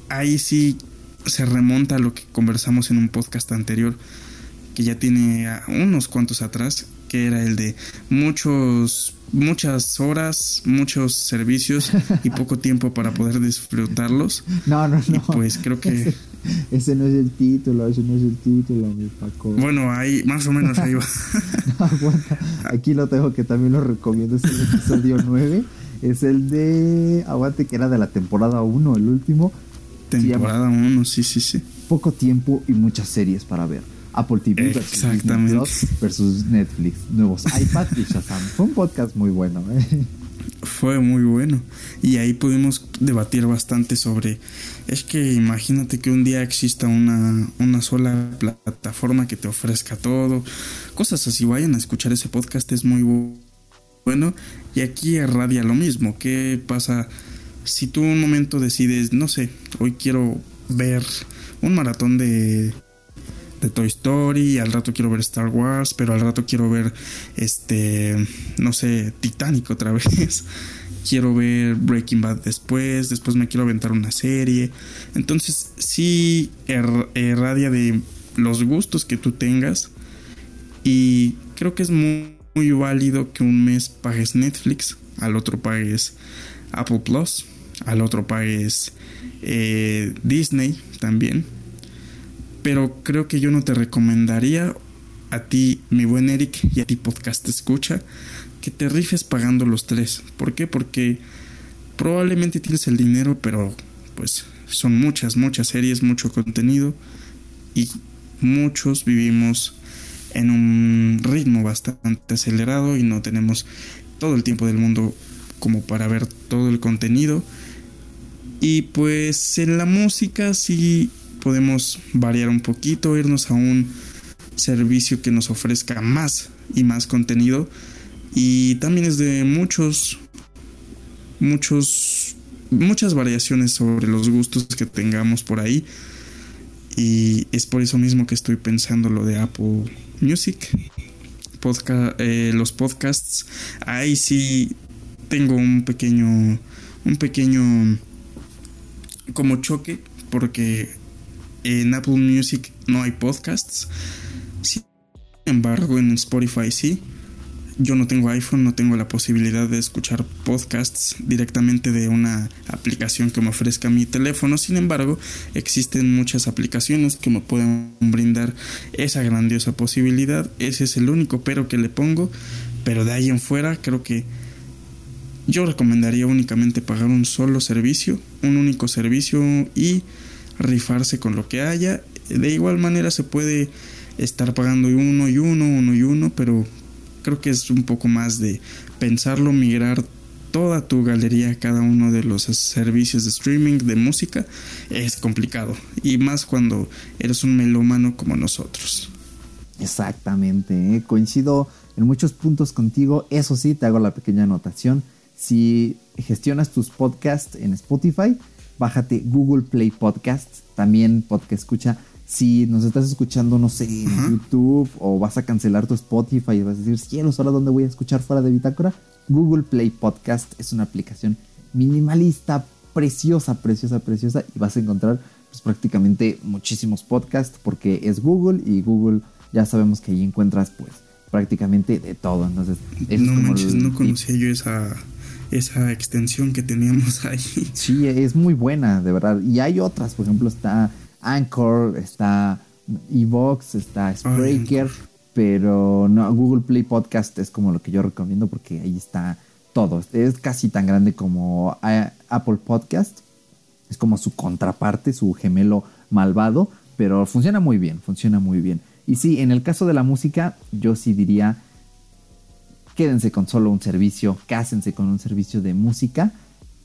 ahí sí se remonta a lo que conversamos en un podcast anterior que ya tiene unos cuantos atrás que era el de muchos muchas horas, muchos servicios y poco tiempo para poder disfrutarlos. No, no, no. Y pues creo que ese, no es el título, ese no es el título, mi Paco. Bueno, ahí más o menos ahí va. aguanta. Aquí lo tengo que también lo recomiendo, es el episodio 9. Es el de Aguante que era de la temporada 1, el último. Temporada 1, sí, sí, sí. Poco tiempo y muchas series para ver. Apple TV versus, versus Netflix, nuevos iPad y Shazam. Fue un podcast muy bueno. ¿eh? fue muy bueno. Y ahí pudimos debatir bastante sobre, es que imagínate que un día exista una, una sola plataforma que te ofrezca todo, cosas así, vayan a escuchar ese podcast, es muy bueno. Y aquí irradia lo mismo, ¿qué pasa si tú un momento decides, no sé, hoy quiero ver un maratón de de Toy Story, al rato quiero ver Star Wars, pero al rato quiero ver este, no sé, Titanic otra vez. quiero ver Breaking Bad después, después me quiero aventar una serie. Entonces, sí irradia de los gustos que tú tengas y creo que es muy, muy válido que un mes pagues Netflix, al otro pagues Apple Plus, al otro pagues eh, Disney también pero creo que yo no te recomendaría a ti, mi buen Eric, y a ti podcast escucha, que te rifes pagando los tres. ¿Por qué? Porque probablemente tienes el dinero, pero pues son muchas, muchas series, mucho contenido y muchos vivimos en un ritmo bastante acelerado y no tenemos todo el tiempo del mundo como para ver todo el contenido. Y pues en la música sí podemos variar un poquito, irnos a un servicio que nos ofrezca más y más contenido. Y también es de muchos, muchos, muchas variaciones sobre los gustos que tengamos por ahí. Y es por eso mismo que estoy pensando lo de Apple Music. Eh, los podcasts. Ahí sí tengo un pequeño. Un pequeño. como choque. Porque en Apple Music no hay podcasts. Sin embargo, en Spotify sí. Yo no tengo iPhone, no tengo la posibilidad de escuchar podcasts directamente de una aplicación que me ofrezca mi teléfono. Sin embargo, existen muchas aplicaciones que me pueden brindar esa grandiosa posibilidad. Ese es el único pero que le pongo. Pero de ahí en fuera, creo que yo recomendaría únicamente pagar un solo servicio, un único servicio y rifarse con lo que haya. De igual manera se puede estar pagando uno y uno, uno y uno, pero creo que es un poco más de pensarlo, migrar toda tu galería cada uno de los servicios de streaming de música es complicado y más cuando eres un melómano como nosotros. Exactamente, ¿eh? coincido en muchos puntos contigo, eso sí, te hago la pequeña anotación, si gestionas tus podcasts en Spotify, bájate Google Play Podcasts, también podcast escucha. Si nos estás escuchando, no sé, en YouTube o vas a cancelar tu Spotify y vas a decir, cielos, ahora dónde voy a escuchar fuera de Bitácora, Google Play Podcast es una aplicación minimalista, preciosa, preciosa, preciosa y vas a encontrar pues, prácticamente muchísimos podcasts porque es Google y Google ya sabemos que ahí encuentras pues prácticamente de todo. Entonces, no manches, no conocía yo esa esa extensión que teníamos ahí. Sí, es muy buena, de verdad. Y hay otras, por ejemplo, está Anchor, está Evox, está Spreaker, pero no, Google Play Podcast es como lo que yo recomiendo porque ahí está todo. Es casi tan grande como Apple Podcast. Es como su contraparte, su gemelo malvado, pero funciona muy bien, funciona muy bien. Y sí, en el caso de la música, yo sí diría quédense con solo un servicio, cásense con un servicio de música.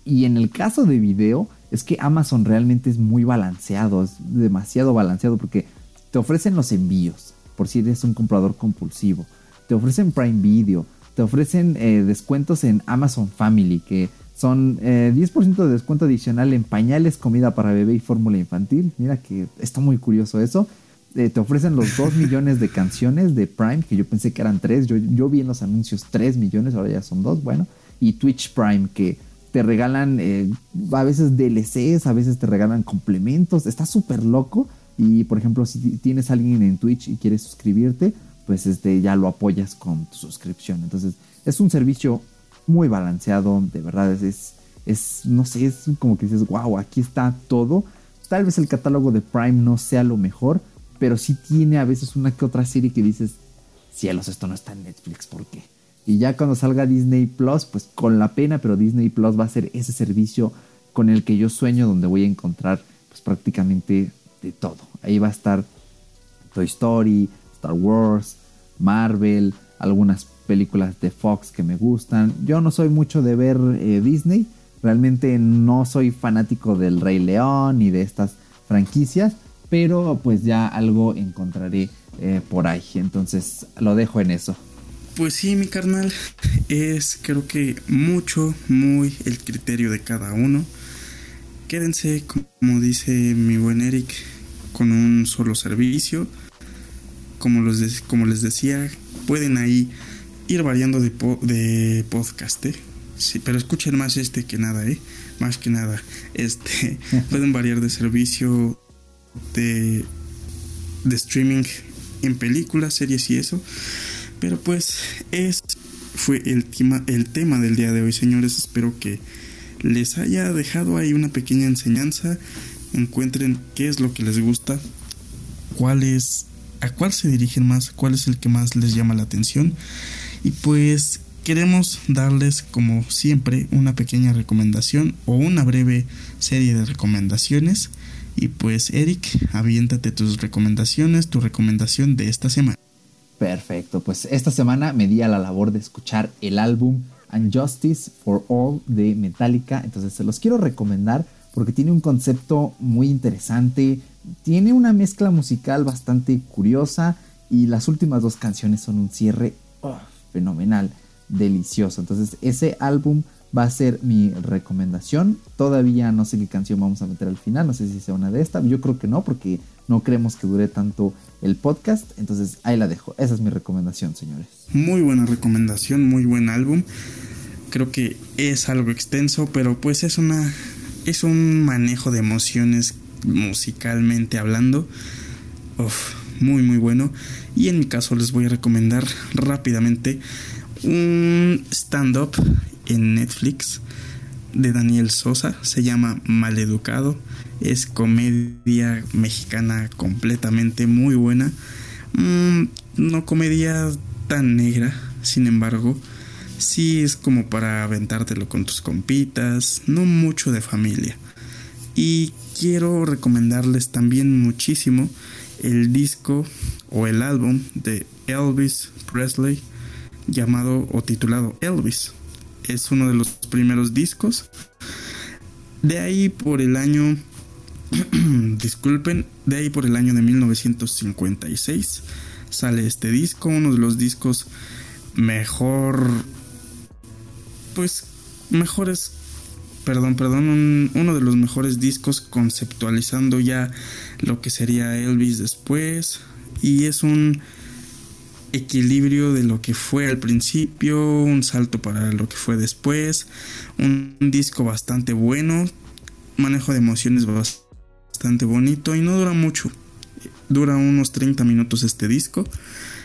Y en el caso de video, es que Amazon realmente es muy balanceado, es demasiado balanceado porque te ofrecen los envíos, por si eres un comprador compulsivo, te ofrecen Prime Video, te ofrecen eh, descuentos en Amazon Family, que son 10% eh, de descuento adicional en pañales, comida para bebé y fórmula infantil. Mira que está muy curioso eso. Eh, te ofrecen los 2 millones de canciones de Prime, que yo pensé que eran 3. Yo, yo vi en los anuncios 3 millones, ahora ya son 2. Bueno, y Twitch Prime, que te regalan eh, a veces DLCs, a veces te regalan complementos. Está súper loco. Y por ejemplo, si tienes a alguien en Twitch y quieres suscribirte, pues este, ya lo apoyas con tu suscripción. Entonces, es un servicio muy balanceado, de verdad. Es, es, no sé, es como que dices, wow, aquí está todo. Tal vez el catálogo de Prime no sea lo mejor, pero sí tiene a veces una que otra serie que dices, cielos, esto no está en Netflix, ¿por qué? Y ya cuando salga Disney Plus, pues con la pena, pero Disney Plus va a ser ese servicio con el que yo sueño, donde voy a encontrar pues prácticamente de todo. Ahí va a estar Toy Story, Star Wars, Marvel, algunas películas de Fox que me gustan. Yo no soy mucho de ver eh, Disney, realmente no soy fanático del Rey León ni de estas franquicias, pero pues ya algo encontraré eh, por ahí, entonces lo dejo en eso. Pues sí, mi carnal, es creo que mucho, muy el criterio de cada uno. Quédense, como dice mi buen Eric, con un solo servicio. Como, los como les decía, pueden ahí ir variando de, de podcast, ¿eh? Sí, pero escuchen más este que nada, ¿eh? Más que nada, este, pueden variar de servicio de, de streaming en películas, series y eso. Pero pues es fue el tema, el tema del día de hoy, señores. Espero que les haya dejado ahí una pequeña enseñanza. Encuentren qué es lo que les gusta, cuál es, a cuál se dirigen más, cuál es el que más les llama la atención. Y pues queremos darles, como siempre, una pequeña recomendación o una breve serie de recomendaciones. Y pues, Eric, aviéntate tus recomendaciones, tu recomendación de esta semana. Perfecto, pues esta semana me di a la labor de escuchar el álbum Unjustice for All de Metallica, entonces se los quiero recomendar porque tiene un concepto muy interesante, tiene una mezcla musical bastante curiosa y las últimas dos canciones son un cierre oh, fenomenal, delicioso. Entonces ese álbum va a ser mi recomendación. Todavía no sé qué canción vamos a meter al final, no sé si sea una de estas, yo creo que no porque no creemos que dure tanto el podcast, entonces ahí la dejo. Esa es mi recomendación, señores. Muy buena recomendación, muy buen álbum. Creo que es algo extenso, pero pues es una es un manejo de emociones musicalmente hablando. Muy muy bueno. Y en mi caso les voy a recomendar rápidamente un stand-up en Netflix de Daniel Sosa. Se llama Maleducado. Es comedia mexicana completamente muy buena. Mm, no comedia tan negra, sin embargo. Sí es como para aventártelo con tus compitas, no mucho de familia. Y quiero recomendarles también muchísimo el disco o el álbum de Elvis Presley llamado o titulado Elvis. Es uno de los primeros discos. De ahí por el año disculpen, de ahí por el año de 1956 sale este disco, uno de los discos mejor pues mejores, perdón, perdón, uno de los mejores discos conceptualizando ya lo que sería Elvis después. Y es un equilibrio de lo que fue al principio, un salto para lo que fue después, un, disco bastante bueno, manejo de emociones bastante bonito y no dura mucho. Dura unos 30 minutos este disco.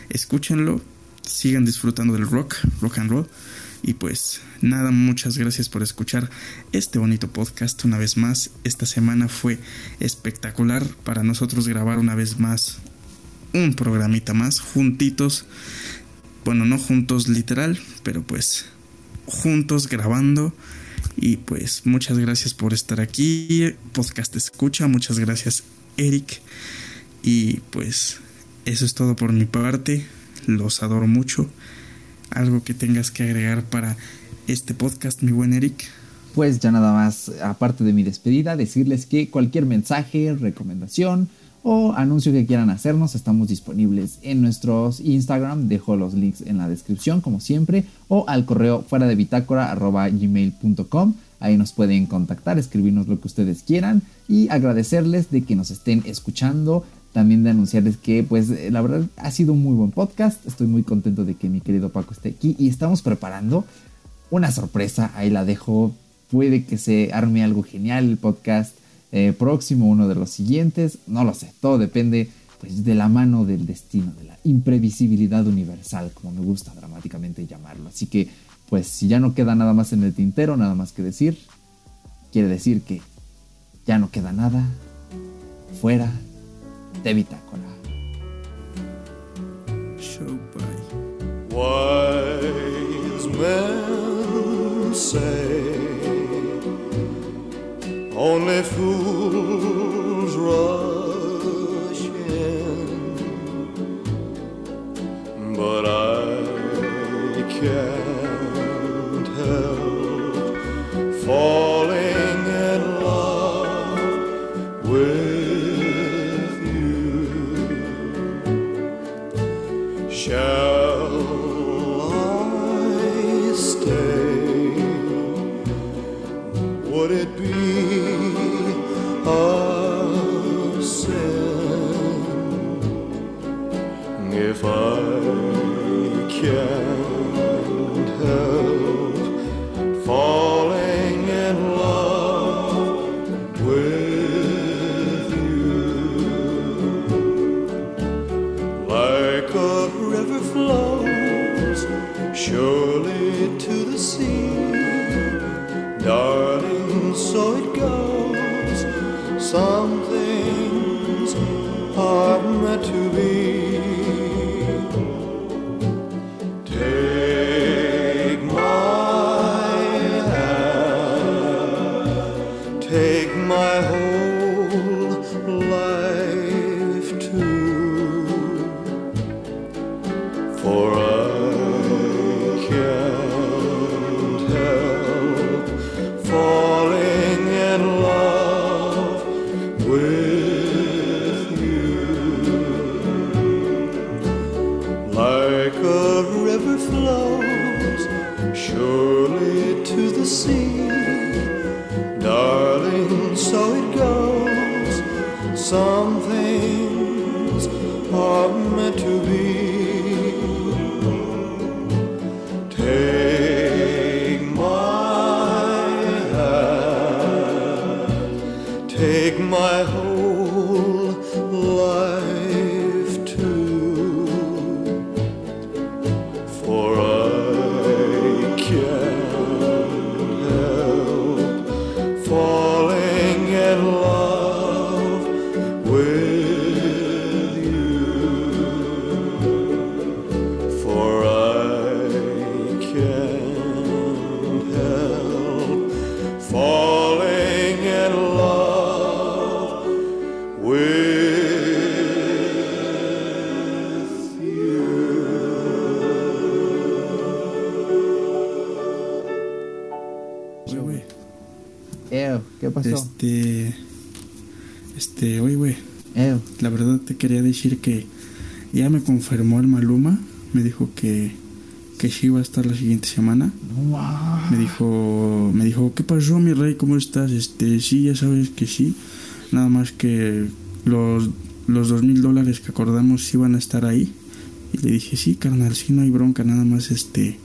Escúchenlo, sigan disfrutando del rock, rock and roll. Y pues nada, muchas gracias por escuchar este bonito podcast una vez más. Esta semana fue espectacular para nosotros grabar una vez más un programita más juntitos. Bueno, no juntos literal, pero pues juntos grabando. Y pues muchas gracias por estar aquí. Podcast escucha, muchas gracias Eric. Y pues eso es todo por mi parte. Los adoro mucho algo que tengas que agregar para este podcast, mi buen Eric. Pues ya nada más, aparte de mi despedida, decirles que cualquier mensaje, recomendación o anuncio que quieran hacernos, estamos disponibles en nuestros Instagram, dejo los links en la descripción como siempre, o al correo fuera de bitácora gmail.com. Ahí nos pueden contactar, escribirnos lo que ustedes quieran y agradecerles de que nos estén escuchando también de anunciarles que pues la verdad ha sido un muy buen podcast. Estoy muy contento de que mi querido Paco esté aquí y estamos preparando una sorpresa. Ahí la dejo. Puede que se arme algo genial el podcast eh, próximo, uno de los siguientes. No lo sé. Todo depende pues de la mano del destino, de la imprevisibilidad universal, como me gusta dramáticamente llamarlo. Así que pues si ya no queda nada más en el tintero, nada más que decir, quiere decir que ya no queda nada fuera de Bitácora. Only fools rush in, but I can't be. A decir que ya me confirmó el Maluma. Me dijo que, que sí iba a estar la siguiente semana. Me dijo, me dijo, ¿qué pasó, mi rey? ¿Cómo estás? Este, sí, ya sabes que sí. Nada más que los, los dos mil dólares que acordamos iban a estar ahí. Y le dije, sí, carnal, sí, no hay bronca. Nada más, este,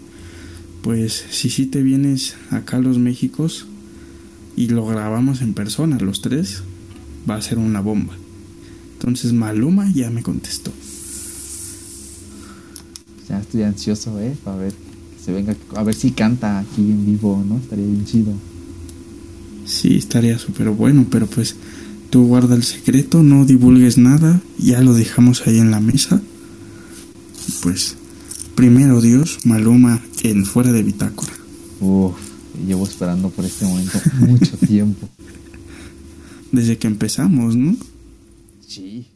pues, si sí te vienes acá a los Méxicos y lo grabamos en persona, los tres, va a ser una bomba. Entonces Maluma ya me contestó. Ya estoy ansioso, eh, para ver que se venga, a ver si canta aquí en vivo, ¿no? Estaría bien chido. Sí, estaría súper bueno, pero pues tú guarda el secreto, no divulgues nada, ya lo dejamos ahí en la mesa. Pues, primero Dios, Maluma en fuera de bitácora. Uf, llevo esperando por este momento mucho tiempo. Desde que empezamos, ¿no? Sí.